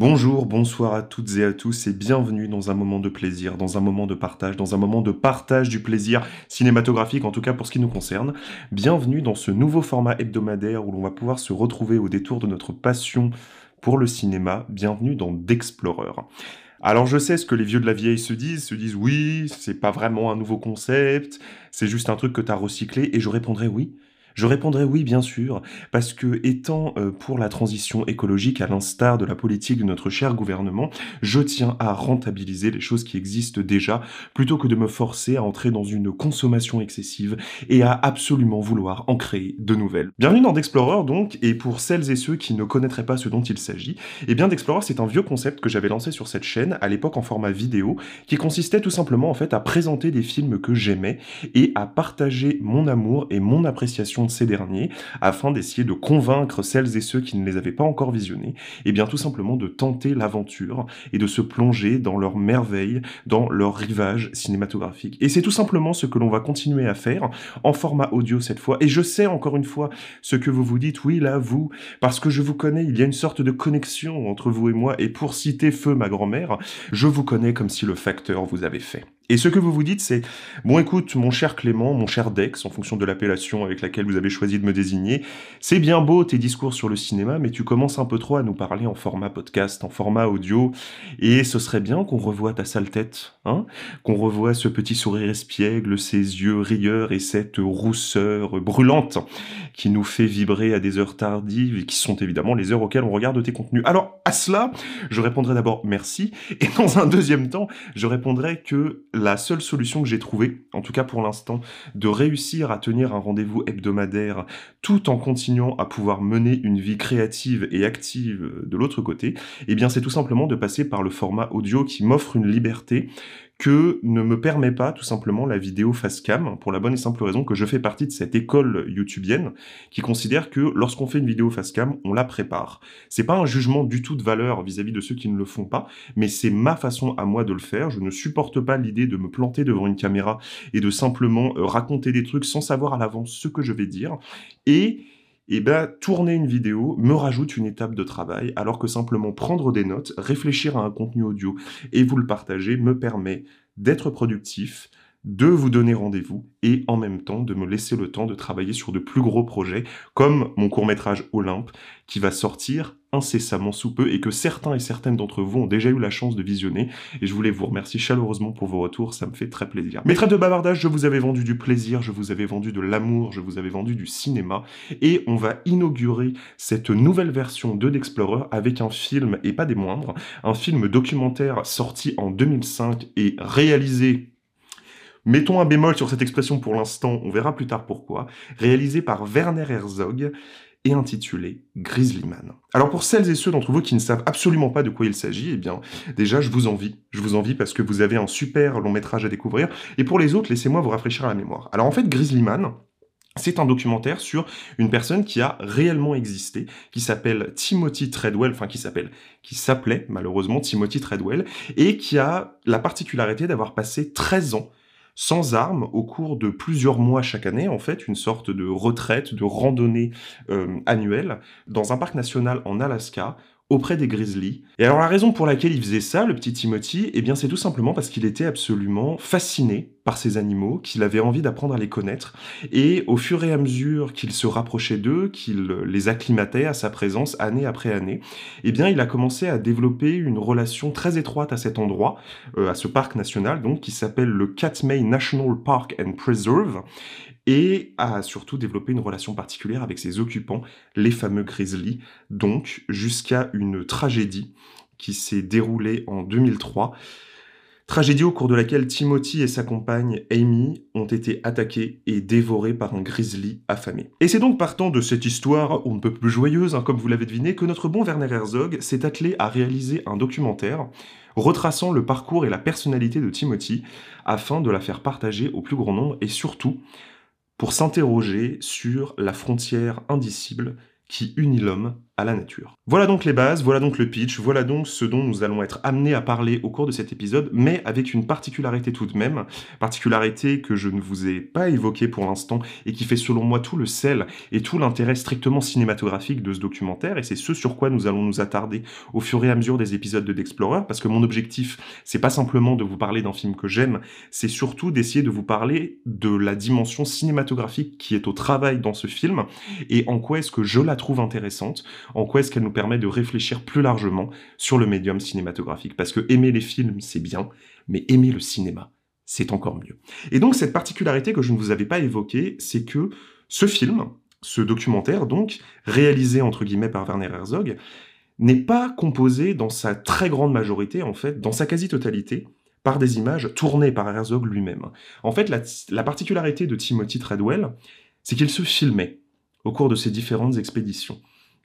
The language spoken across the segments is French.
Bonjour, bonsoir à toutes et à tous et bienvenue dans un moment de plaisir, dans un moment de partage, dans un moment de partage du plaisir cinématographique, en tout cas pour ce qui nous concerne. Bienvenue dans ce nouveau format hebdomadaire où l'on va pouvoir se retrouver au détour de notre passion pour le cinéma. Bienvenue dans D'Explorer. Alors je sais ce que les vieux de la vieille se disent, se disent oui, c'est pas vraiment un nouveau concept, c'est juste un truc que t'as recyclé, et je répondrai oui, je répondrai oui, bien sûr, parce que étant euh, pour la transition écologique à l'instar de la politique de notre cher gouvernement, je tiens à rentabiliser les choses qui existent déjà, plutôt que de me forcer à entrer dans une consommation excessive et à absolument vouloir en créer de nouvelles. Bienvenue dans D'Explorer donc, et pour celles et ceux qui ne connaîtraient pas ce dont il s'agit, eh bien D'Explorer c'est un vieux concept que j'avais lancé sur cette chaîne, à l'époque en format vidéo, qui consistait tout simplement en fait à présenter des films que j'aimais et à partager mon amour et mon appréciation de ces derniers, afin d'essayer de convaincre celles et ceux qui ne les avaient pas encore visionnés, et bien tout simplement de tenter l'aventure et de se plonger dans leurs merveilles, dans leur rivage cinématographique. Et c'est tout simplement ce que l'on va continuer à faire en format audio cette fois. Et je sais encore une fois ce que vous vous dites, oui là vous, parce que je vous connais, il y a une sorte de connexion entre vous et moi, et pour citer Feu ma grand-mère, je vous connais comme si le facteur vous avait fait. Et ce que vous vous dites, c'est bon, écoute, mon cher Clément, mon cher Dex, en fonction de l'appellation avec laquelle vous avez choisi de me désigner, c'est bien beau tes discours sur le cinéma, mais tu commences un peu trop à nous parler en format podcast, en format audio, et ce serait bien qu'on revoie ta sale tête, hein, qu'on revoie ce petit sourire espiègle, ces yeux rieurs et cette rousseur brûlante qui nous fait vibrer à des heures tardives et qui sont évidemment les heures auxquelles on regarde tes contenus. Alors à cela, je répondrai d'abord merci, et dans un deuxième temps, je répondrai que la seule solution que j'ai trouvée, en tout cas pour l'instant, de réussir à tenir un rendez-vous hebdomadaire tout en continuant à pouvoir mener une vie créative et active de l'autre côté, eh bien c'est tout simplement de passer par le format audio qui m'offre une liberté que ne me permet pas tout simplement la vidéo face cam, pour la bonne et simple raison que je fais partie de cette école youtubienne qui considère que lorsqu'on fait une vidéo face cam, on la prépare. C'est pas un jugement du tout de valeur vis-à-vis de ceux qui ne le font pas, mais c'est ma façon à moi de le faire. Je ne supporte pas l'idée de me planter devant une caméra et de simplement euh, raconter des trucs sans savoir à l'avance ce que je vais dire. Et et eh ben, tourner une vidéo me rajoute une étape de travail, alors que simplement prendre des notes, réfléchir à un contenu audio et vous le partager me permet d'être productif, de vous donner rendez-vous et en même temps de me laisser le temps de travailler sur de plus gros projets comme mon court-métrage Olympe qui va sortir incessamment sous peu et que certains et certaines d'entre vous ont déjà eu la chance de visionner et je voulais vous remercier chaleureusement pour vos retours, ça me fait très plaisir. Trêve de bavardage, je vous avais vendu du plaisir, je vous avais vendu de l'amour, je vous avais vendu du cinéma et on va inaugurer cette nouvelle version de D'Explorer avec un film et pas des moindres, un film documentaire sorti en 2005 et réalisé Mettons un bémol sur cette expression pour l'instant, on verra plus tard pourquoi, réalisé par Werner Herzog et intitulé Grizzlyman. Alors pour celles et ceux d'entre vous qui ne savent absolument pas de quoi il s'agit, eh bien déjà je vous envie, je vous envie parce que vous avez un super long métrage à découvrir, et pour les autres, laissez-moi vous rafraîchir la mémoire. Alors en fait, Grizzlyman, c'est un documentaire sur une personne qui a réellement existé, qui s'appelle Timothy Treadwell, enfin qui qui s'appelait malheureusement Timothy Treadwell, et qui a la particularité d'avoir passé 13 ans sans armes au cours de plusieurs mois chaque année, en fait, une sorte de retraite, de randonnée euh, annuelle, dans un parc national en Alaska, auprès des grizzlies. Et alors la raison pour laquelle il faisait ça, le petit Timothy, eh bien c'est tout simplement parce qu'il était absolument fasciné par ces animaux, qu'il avait envie d'apprendre à les connaître, et au fur et à mesure qu'il se rapprochait d'eux, qu'il les acclimatait à sa présence année après année, eh bien il a commencé à développer une relation très étroite à cet endroit, euh, à ce parc national donc, qui s'appelle le Katmai National Park and Preserve, et a surtout développé une relation particulière avec ses occupants, les fameux grizzlies, donc jusqu'à une tragédie qui s'est déroulée en 2003. Tragédie au cours de laquelle Timothy et sa compagne Amy ont été attaqués et dévorés par un grizzly affamé. Et c'est donc partant de cette histoire, on ne peut plus joyeuse, hein, comme vous l'avez deviné, que notre bon Werner Herzog s'est attelé à réaliser un documentaire retraçant le parcours et la personnalité de Timothy afin de la faire partager au plus grand nombre et surtout pour s'interroger sur la frontière indicible qui unit l'homme Voilà donc les bases, voilà donc le pitch, voilà donc ce dont nous allons être amenés à parler au cours de cet épisode, mais avec une particularité tout de même, particularité que je ne vous ai pas évoquée pour l'instant et qui fait selon moi tout le sel et tout l'intérêt strictement cinématographique de ce documentaire, et c'est ce sur quoi nous allons nous attarder au fur et à mesure des épisodes de D'Explorer, parce que mon objectif, c'est pas simplement de vous parler d'un film que j'aime, c'est surtout d'essayer de vous parler de la dimension cinématographique qui est au travail dans ce film, et en quoi est-ce que je la trouve intéressante, en quoi est-ce qu'elle nous permet de réfléchir plus largement sur le médium cinématographique. Parce que aimer les films, c'est bien, mais aimer le cinéma, c'est encore mieux. Et donc cette particularité que je ne vous avais pas évoquée, c'est que ce film, ce documentaire donc, réalisé entre guillemets par Werner Herzog, n'est pas composé dans sa très grande majorité, en fait, dans sa quasi-totalité, par des images tournées par Herzog lui-même. En fait, la, la particularité de Timothy Treadwell, c'est qu'il se filmait au cours de ses différentes expéditions.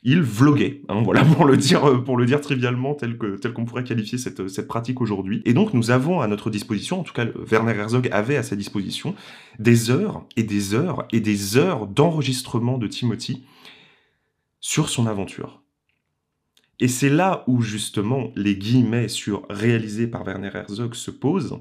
Il vloguait, hein, voilà pour le dire pour trivialement tel qu'on pourrait qualifier cette, cette pratique aujourd'hui. Et donc nous avons à notre disposition, en tout cas Werner Herzog avait à sa disposition des heures et des heures et des heures d'enregistrement de Timothy sur son aventure. Et c'est là où justement les guillemets sur réalisé par Werner Herzog se posent,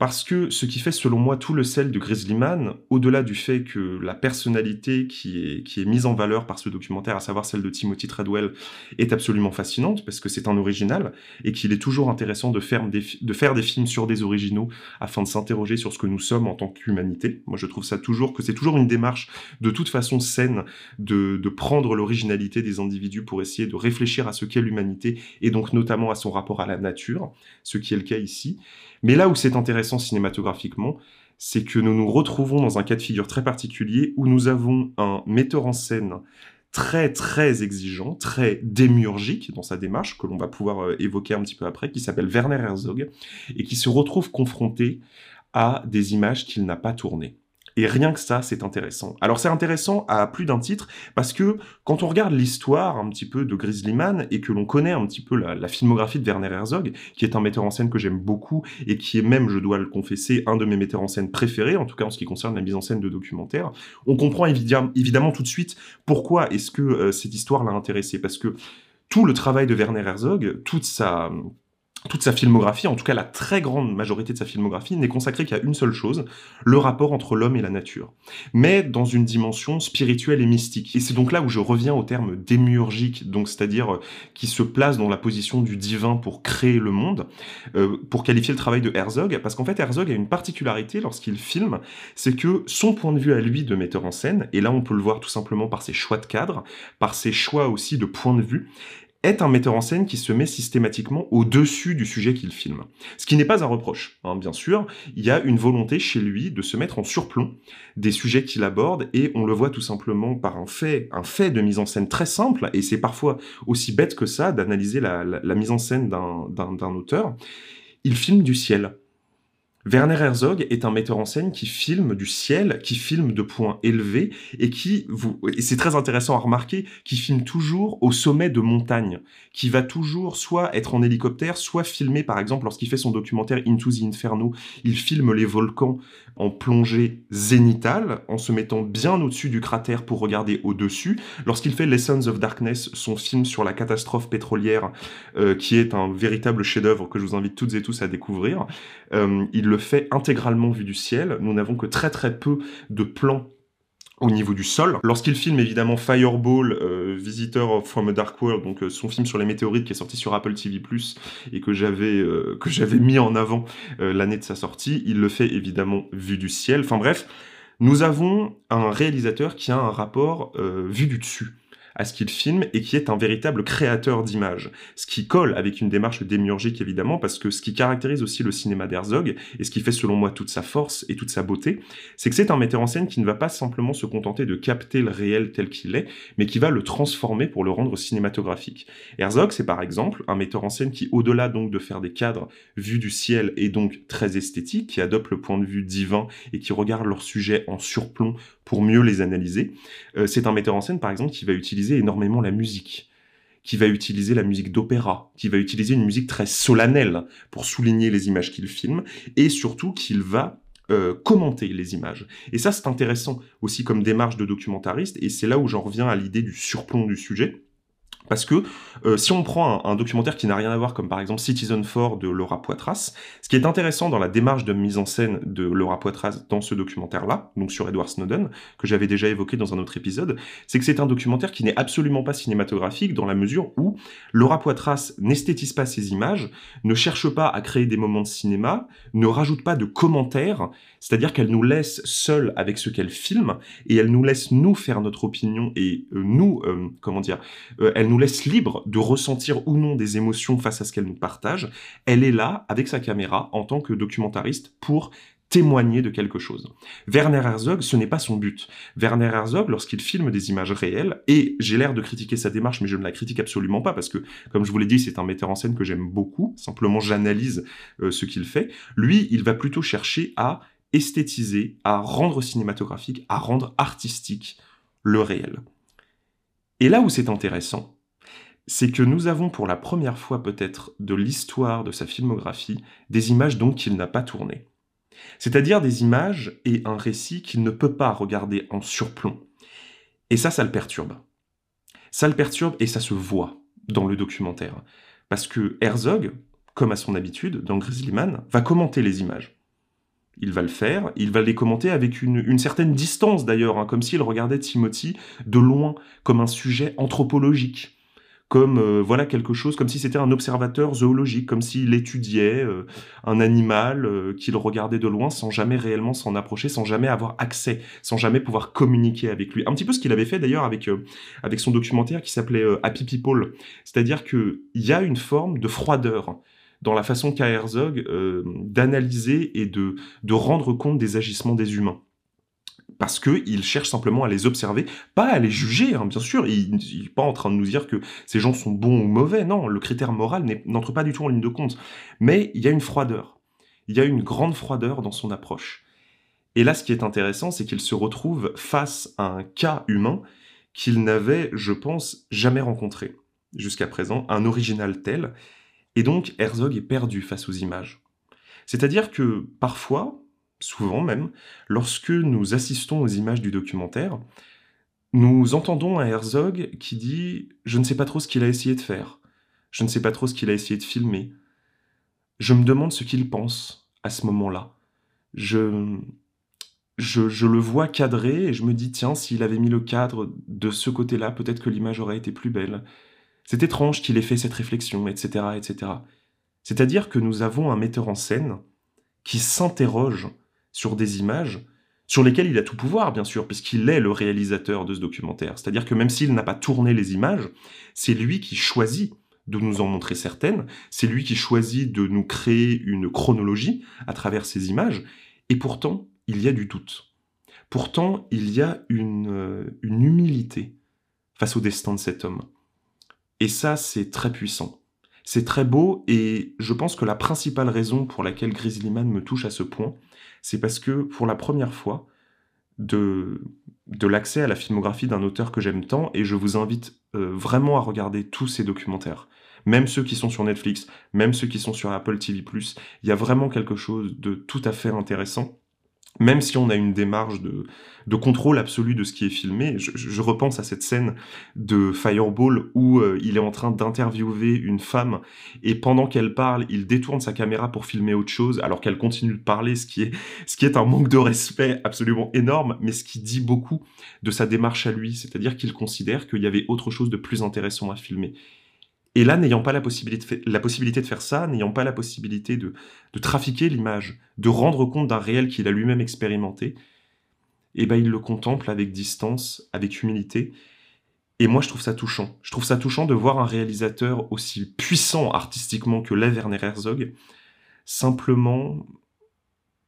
parce que ce qui fait selon moi tout le sel de Grizzlyman, au-delà du fait que la personnalité qui est, qui est mise en valeur par ce documentaire, à savoir celle de Timothy Treadwell, est absolument fascinante, parce que c'est un original, et qu'il est toujours intéressant de faire, des, de faire des films sur des originaux, afin de s'interroger sur ce que nous sommes en tant qu'humanité. Moi je trouve ça toujours, que c'est toujours une démarche de toute façon saine, de, de prendre l'originalité des individus pour essayer de réfléchir à ce qu'est l'humanité, et donc notamment à son rapport à la nature, ce qui est le cas ici. Mais là où c'est intéressant cinématographiquement, c'est que nous nous retrouvons dans un cas de figure très particulier où nous avons un metteur en scène très très exigeant, très démiurgique dans sa démarche, que l'on va pouvoir euh, évoquer un petit peu après, qui s'appelle Werner Herzog, et qui se retrouve confronté à des images qu'il n'a pas tournées. Et rien que ça, c'est intéressant. Alors c'est intéressant à plus d'un titre, parce que quand on regarde l'histoire un petit peu de Grizzlyman, et que l'on connaît un petit peu la, filmographie de Werner Herzog, qui est un metteur en scène que j'aime beaucoup, et qui est même, je dois le confesser, un de mes metteurs en scène préférés, en tout cas en ce qui concerne la mise en scène de documentaires, on comprend évidemment tout de suite pourquoi est-ce que euh, cette histoire l'a intéressé, parce que tout le travail de Werner Herzog, toute sa toute sa filmographie, en tout cas la très grande majorité de sa filmographie, n'est consacrée qu'à une seule chose, le rapport entre l'homme et la nature. Mais dans une dimension spirituelle et mystique. Et c'est donc là où je reviens au terme démiurgique, donc c'est-à-dire euh, qui se place dans la position du divin pour créer le monde, euh, pour qualifier le travail de Herzog, parce qu'en fait Herzog a une particularité lorsqu'il filme, c'est que son point de vue à lui de metteur en scène, et là on peut le voir tout simplement par ses choix de cadre, par ses choix aussi de point de vue, est un metteur en scène qui se met systématiquement au-dessus du sujet qu'il filme. Ce qui n'est pas un reproche, hein, bien sûr, il y a une volonté chez lui de se mettre en surplomb des sujets qu'il aborde, et on le voit tout simplement par un fait, un fait de mise en scène très simple, et c'est parfois aussi bête que ça d'analyser la, la mise en scène d'un auteur. Il filme du ciel. Werner Herzog est un metteur en scène qui filme du ciel, qui filme de points élevés et qui, vous, et c'est très intéressant à remarquer, qui filme toujours au sommet de montagnes, qui va toujours soit être en hélicoptère, soit filmer, par exemple, lorsqu'il fait son documentaire Into the Inferno, il filme les volcans en plongée zénitale, en se mettant bien au-dessus du cratère pour regarder au-dessus. Lorsqu'il fait Lessons of Darkness, son film sur la catastrophe pétrolière, euh, qui est un véritable chef-d'œuvre que je vous invite toutes et tous à découvrir, euh, il le fait intégralement vu du ciel. Nous n'avons que très très peu de plans au niveau du sol. Lorsqu'il filme évidemment Fireball, euh, Visitor from a Dark World, donc euh, son film sur les météorites qui est sorti sur Apple TV+, et que j'avais euh, que j'avais mis en avant l'année de sa sortie, il le fait évidemment vu du ciel. Enfin bref, nous avons un réalisateur qui a un rapport vu du dessus à ce qu'il filme et qui est un véritable créateur d'images. Ce qui colle avec une démarche démiurgique évidemment parce que ce qui caractérise aussi le cinéma d'Herzog et ce qui fait selon moi toute sa force et toute sa beauté, c'est que c'est un metteur en scène qui ne va pas simplement se contenter de capter le réel tel qu'il est, mais qui va le transformer pour le rendre cinématographique. Herzog, c'est par exemple un metteur en scène qui, au-delà donc de faire des cadres vus du ciel et donc très esthétiques, qui adopte le point de vue divin et qui regarde leurs sujets en surplomb pour mieux les analyser. Euh, c'est un metteur en scène, par exemple, qui va énormément la musique, qui va utiliser la musique d'opéra, qui va utiliser une musique très solennelle pour souligner les images qu'il filme, et surtout qu'il va euh, commenter les images. Et ça, c'est intéressant aussi comme démarche de documentariste, et c'est là où j'en reviens à l'idée du surplomb du sujet. Parce que euh, si on prend un, documentaire qui n'a rien à voir, comme par exemple Citizen 4 de Laura Poitras, ce qui est intéressant dans la démarche de mise en scène de Laura Poitras dans ce documentaire-là, donc sur Edward Snowden, que j'avais déjà évoqué dans un autre épisode, c'est que c'est un documentaire qui n'est absolument pas cinématographique dans la mesure où Laura Poitras n'esthétise pas ses images, ne cherche pas à créer des moments de cinéma, ne rajoute pas de commentaires, c'est-à-dire qu'elle nous laisse seuls avec ce qu'elle filme et elle nous laisse nous faire notre opinion et euh, nous, euh, comment dire, elle nous laisse libre de ressentir ou non des émotions face à ce qu'elle nous partage. Elle est là, avec sa caméra, en tant que documentariste, pour témoigner de quelque chose. Werner Herzog, ce n'est pas son but. Werner Herzog, lorsqu'il filme des images réelles, et j'ai l'air de critiquer sa démarche, mais je ne la critique absolument pas, parce que, comme je vous l'ai dit, c'est un metteur en scène que j'aime beaucoup, simplement j'analyse euh, ce qu'il fait, lui, il va plutôt chercher à esthétiser, à rendre cinématographique, à rendre artistique le réel. Et là où c'est intéressant, c'est que nous avons pour la première fois peut-être de l'histoire de sa filmographie des images donc qu'il n'a pas tournées. C'est-à-dire des images et un récit qu'il ne peut pas regarder en surplomb. Et ça, ça le perturbe. Ça le perturbe et ça se voit dans le documentaire. Parce que Herzog, comme à son habitude dans Grizzlyman, va commenter les images. Il va le faire, il va les commenter avec une, certaine distance d'ailleurs, hein, comme s'il regardait Timothy de loin, comme un sujet anthropologique comme euh, voilà quelque chose, comme si c'était un observateur zoologique, comme s'il étudiait euh, un animal euh, qu'il regardait de loin sans jamais réellement s'en approcher, sans jamais avoir accès, sans jamais pouvoir communiquer avec lui. Un petit peu ce qu'il avait fait d'ailleurs avec avec son documentaire qui s'appelait Happy People, c'est-à-dire que il y a une forme de froideur dans la façon qu'a Herzog d'analyser et de de rendre compte des agissements des humains parce qu'il cherche simplement à les observer, pas à les juger, hein, bien sûr, il n'est pas en train de nous dire que ces gens sont bons ou mauvais, non, le critère moral n'entre pas du tout en ligne de compte, mais il y a une froideur, il y a une grande froideur dans son approche. Et là, ce qui est intéressant, c'est qu'il se retrouve face à un cas humain qu'il n'avait, je pense, jamais rencontré jusqu'à présent, un original tel, et donc Herzog est perdu face aux images. C'est-à-dire que parfois, souvent même, lorsque nous assistons aux images du documentaire, nous entendons un Herzog qui dit ⁇ Je ne sais pas trop ce qu'il a essayé de faire, je ne sais pas trop ce qu'il a essayé de filmer, je me demande ce qu'il pense à ce moment-là. Je, je, je, le vois cadré et je me dis, tiens, s'il avait mis le cadre de ce côté-là, peut-être que l'image aurait été plus belle. C'est étrange qu'il ait fait cette réflexion, etc. etc. C'est-à-dire que nous avons un metteur en scène qui s'interroge sur des images sur lesquelles il a tout pouvoir, bien sûr, puisqu'il est le réalisateur de ce documentaire. C'est-à-dire que même s'il n'a pas tourné les images, c'est lui qui choisit de nous en montrer certaines, c'est lui qui choisit de nous créer une chronologie à travers ces images, et pourtant, il y a du doute. Pourtant, il y a une, euh, une humilité face au destin de cet homme. Et ça, c'est très puissant. C'est très beau, et je pense que la principale raison pour laquelle Grizzlyman me touche à ce point, c'est parce que pour la première fois, de, de l'accès à la filmographie d'un auteur que j'aime tant, et je vous invite euh, vraiment à regarder tous ces documentaires, même ceux qui sont sur Netflix, même ceux qui sont sur Apple TV ⁇ il y a vraiment quelque chose de tout à fait intéressant même si on a une démarche de, contrôle absolu de ce qui est filmé, je, repense à cette scène de Fireball où euh, il est en train d'interviewer une femme et pendant qu'elle parle, il détourne sa caméra pour filmer autre chose alors qu'elle continue de parler, ce qui, est, ce qui est un manque de respect absolument énorme, mais ce qui dit beaucoup de sa démarche à lui, c'est-à-dire qu'il considère qu'il y avait autre chose de plus intéressant à filmer. Et là, n'ayant pas la possibilité, de faire ça, n'ayant pas la possibilité de, trafiquer l'image, de rendre compte d'un réel qu'il a lui-même expérimenté, eh ben, il le contemple avec distance, avec humilité. Et moi, je trouve ça touchant. Je trouve ça touchant de voir un réalisateur aussi puissant artistiquement que l'est Werner Herzog, simplement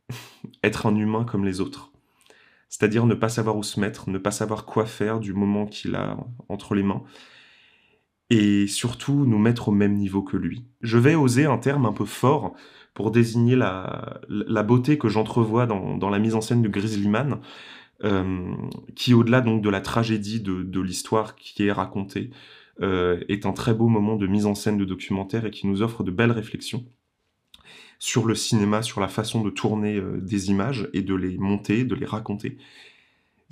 être un humain comme les autres. C'est-à-dire ne pas savoir où se mettre, ne pas savoir quoi faire du moment qu'il a entre les mains, et surtout nous mettre au même niveau que lui. Je vais oser un terme un peu fort pour désigner la, beauté que j'entrevois dans, la mise en scène de Grizzlyman, euh, qui au-delà donc de la tragédie de, l'histoire qui est racontée, euh, est un très beau moment de mise en scène de documentaire et qui nous offre de belles réflexions. sur le cinéma, sur la façon de tourner euh, des images et de les monter, de les raconter,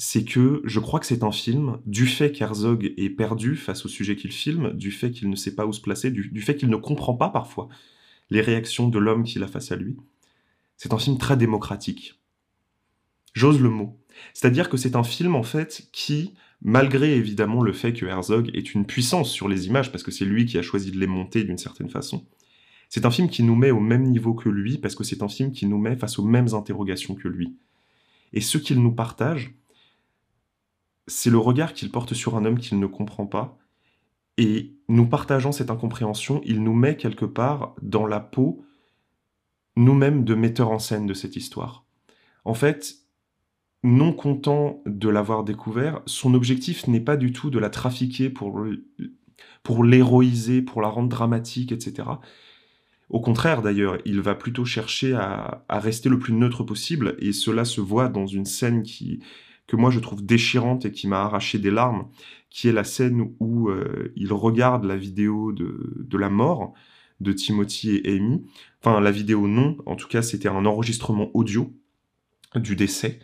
c'est que je crois que c'est un film, du fait qu'Herzog est perdu face au sujet qu'il filme, du fait qu'il ne sait pas où se placer, du, fait qu'il ne comprend pas parfois les réactions de l'homme qu'il a face à lui, c'est un film très démocratique. J'ose le mot. C'est-à-dire que c'est un film, en fait, qui, malgré évidemment le fait que Herzog est une puissance sur les images, parce que c'est lui qui a choisi de les monter d'une certaine façon, c'est un film qui nous met au même niveau que lui, parce que c'est un film qui nous met face aux mêmes interrogations que lui. Et ce qu'il nous partage, c'est le regard qu'il porte sur un homme qu'il ne comprend pas. Et nous partageant cette incompréhension, il nous met quelque part dans la peau, nous-mêmes, de metteurs en scène de cette histoire. En fait, non content de l'avoir découvert, son objectif n'est pas du tout de la trafiquer pour, pour l'héroïser, pour la rendre dramatique, etc. Au contraire, d'ailleurs, il va plutôt chercher à, rester le plus neutre possible, et cela se voit dans une scène qui, que moi je trouve déchirante et qui m'a arraché des larmes, qui est la scène où euh, il regarde la vidéo de, de la mort de Timothy et Amy. Enfin, la vidéo non, en tout cas c'était un enregistrement audio du décès.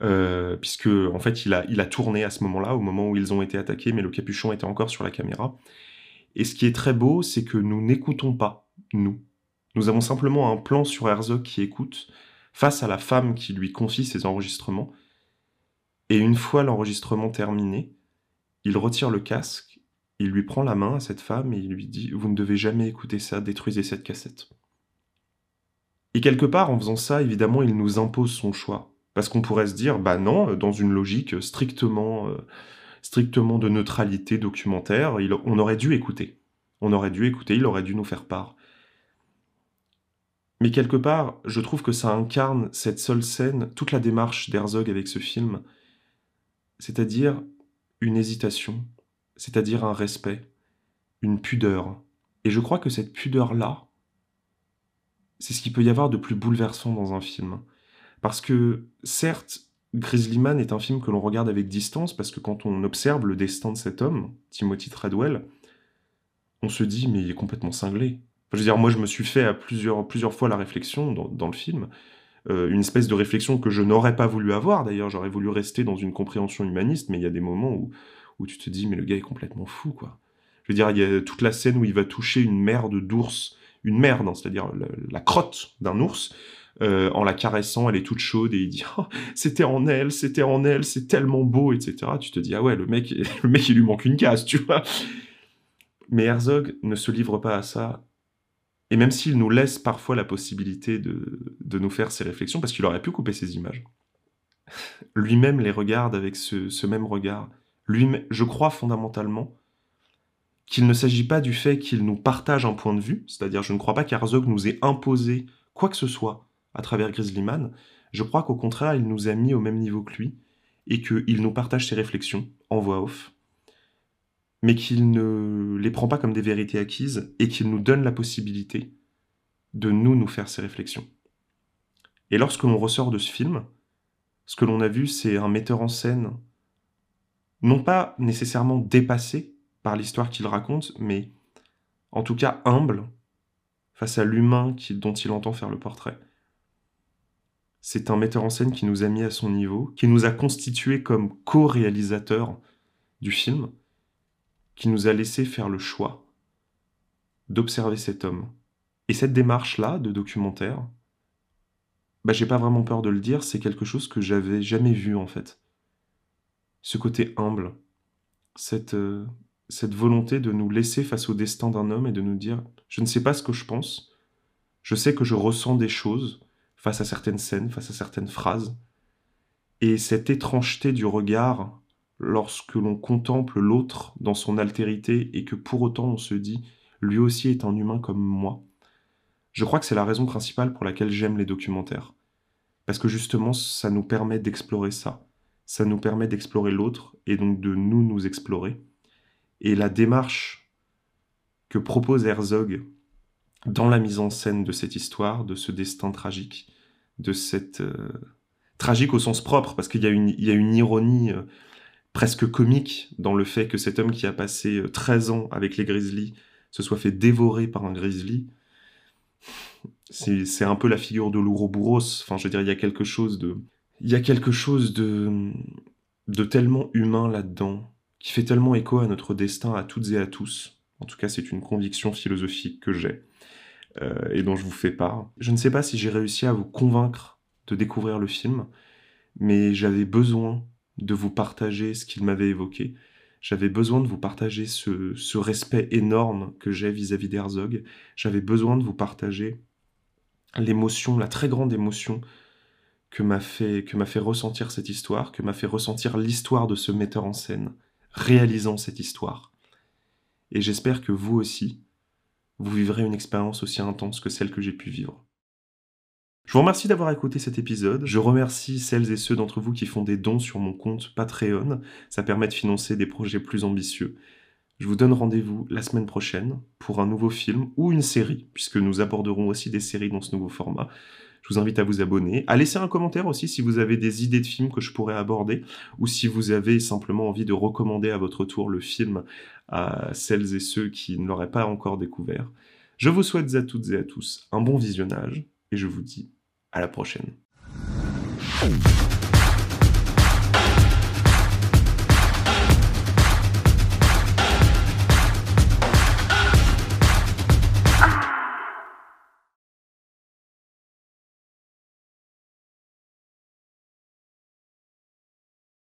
Euh, puisque en fait il a, il a tourné à ce moment-là, au moment où ils ont été attaqués, mais le capuchon était encore sur la caméra. Et ce qui est très beau, c'est que nous n'écoutons pas, nous. Nous avons simplement un plan sur Herzog qui écoute, face à la femme qui lui confie ses enregistrements. Et une fois l'enregistrement terminé, il retire le casque, il lui prend la main à cette femme et il lui dit Vous ne devez jamais écouter ça, détruisez cette cassette. Et quelque part, en faisant ça, évidemment, il nous impose son choix. Parce qu'on pourrait se dire, bah non, dans une logique strictement, euh, strictement de neutralité documentaire, on aurait dû écouter. On aurait dû écouter, il aurait dû nous faire part. Mais quelque part, je trouve que ça incarne cette seule scène, toute la démarche d'Herzog avec ce film, c'est-à-dire une hésitation, c'est-à-dire un respect, une pudeur. Et je crois que cette pudeur-là, c'est ce qu'il peut y avoir de plus bouleversant dans un film. Parce que, certes, Grizzly Man est un film que l'on regarde avec distance, parce que quand on observe le destin de cet homme, Timothy Treadwell, on se dit, mais il est complètement cinglé. je veux dire, moi, je me suis fait à plusieurs, plusieurs fois la réflexion dans, le film, euh, une espèce de réflexion que je n'aurais pas voulu avoir, d'ailleurs, j'aurais voulu rester dans une compréhension humaniste, mais il y a des moments où, où tu te dis, mais le gars est complètement fou, quoi. Je veux dire, il y a toute la scène où il va toucher une merde d'ours, une merde, hein, c'est-à-dire la crotte d'un ours, euh, en la caressant, elle est toute chaude et il dit oh, c'était en elle, c'était en elle, c'est tellement beau, etc. Tu te dis ah ouais le mec, le mec il lui manque une case, tu vois. Mais Herzog ne se livre pas à ça. Et même s'il nous laisse parfois la possibilité de, nous faire ces réflexions, parce qu'il aurait pu couper ces images, lui-même les regarde avec ce, même regard. Lui, je crois fondamentalement qu'il ne s'agit pas du fait qu'il nous partage un point de vue, c'est-à-dire je ne crois pas qu'Herzog nous ait imposé quoi que ce soit à travers Grizzlyman, je crois qu'au contraire, il nous a mis au même niveau que lui, et qu'il nous partage ses réflexions en voix off, mais qu'il ne les prend pas comme des vérités acquises, et qu'il nous donne la possibilité de nous faire ces réflexions. Et lorsque l'on ressort de ce film, ce que l'on a vu, c'est un metteur en scène, non pas nécessairement dépassé par l'histoire qu'il raconte, mais en tout cas humble face à l'humain dont il entend faire le portrait. C'est un metteur en scène qui nous a mis à son niveau, qui nous a constitué comme co-réalisateur du film, qui nous a laissé faire le choix d'observer cet homme. Et cette démarche-là de documentaire, bah, j'ai pas vraiment peur de le dire, c'est quelque chose que j'avais jamais vu en fait. Ce côté humble, cette, euh, cette volonté de nous laisser face au destin d'un homme et de nous dire je ne sais pas ce que je pense, je sais que je ressens des choses, face à certaines scènes, face à certaines phrases. Et cette étrangeté du regard lorsque l'on contemple l'autre dans son altérité et que pour autant on se dit lui aussi est un humain comme moi. Je crois que c'est la raison principale pour laquelle j'aime les documentaires. Parce que justement, ça nous permet d'explorer ça. Ça nous permet d'explorer l'autre et donc de nous nous explorer. Et la démarche que propose Herzog dans la mise en scène de cette histoire, de ce destin tragique, de cette... Euh, tragique au sens propre, parce qu'il y, a une, y a une ironie euh, presque comique dans le fait que cet homme qui a passé 13 euh, ans avec les Grizzlies se soit fait dévorer par un Grizzly. c'est un peu la figure de l'Ouroboros. Enfin, je veux dire, il y a quelque chose de, il y a quelque chose de, de tellement humain là-dedans, qui fait tellement écho à notre destin, à toutes et à tous. En tout cas, c'est une conviction philosophique que j'ai euh, et dont je vous fais part. Je ne sais pas si j'ai réussi à vous convaincre de découvrir le film, mais j'avais besoin de vous partager ce qu'il m'avait évoqué. J'avais besoin de vous partager ce, respect énorme que j'ai vis-à-vis d'Herzog. J'avais besoin de vous partager l'émotion, la très grande émotion que m'a fait, que m'a fait ressentir cette histoire, que m'a fait ressentir l'histoire de ce metteur en scène, réalisant cette histoire. Et j'espère que vous aussi, vous vivrez une expérience aussi intense que celle que j'ai pu vivre. Je vous remercie d'avoir écouté cet épisode. Je remercie celles et ceux d'entre vous qui font des dons sur mon compte Patreon. Ça permet de financer des projets plus ambitieux. Je vous donne rendez-vous la semaine prochaine pour un nouveau film ou une série, puisque nous aborderons aussi des séries dans ce nouveau format. Je vous invite à vous abonner, à laisser un commentaire aussi si vous avez des idées de films que je pourrais aborder, ou si vous avez simplement envie de recommander à votre tour le film à celles et ceux qui ne l'auraient pas encore découvert. Je vous souhaite à toutes et à tous un bon visionnage, et je vous dis à la prochaine.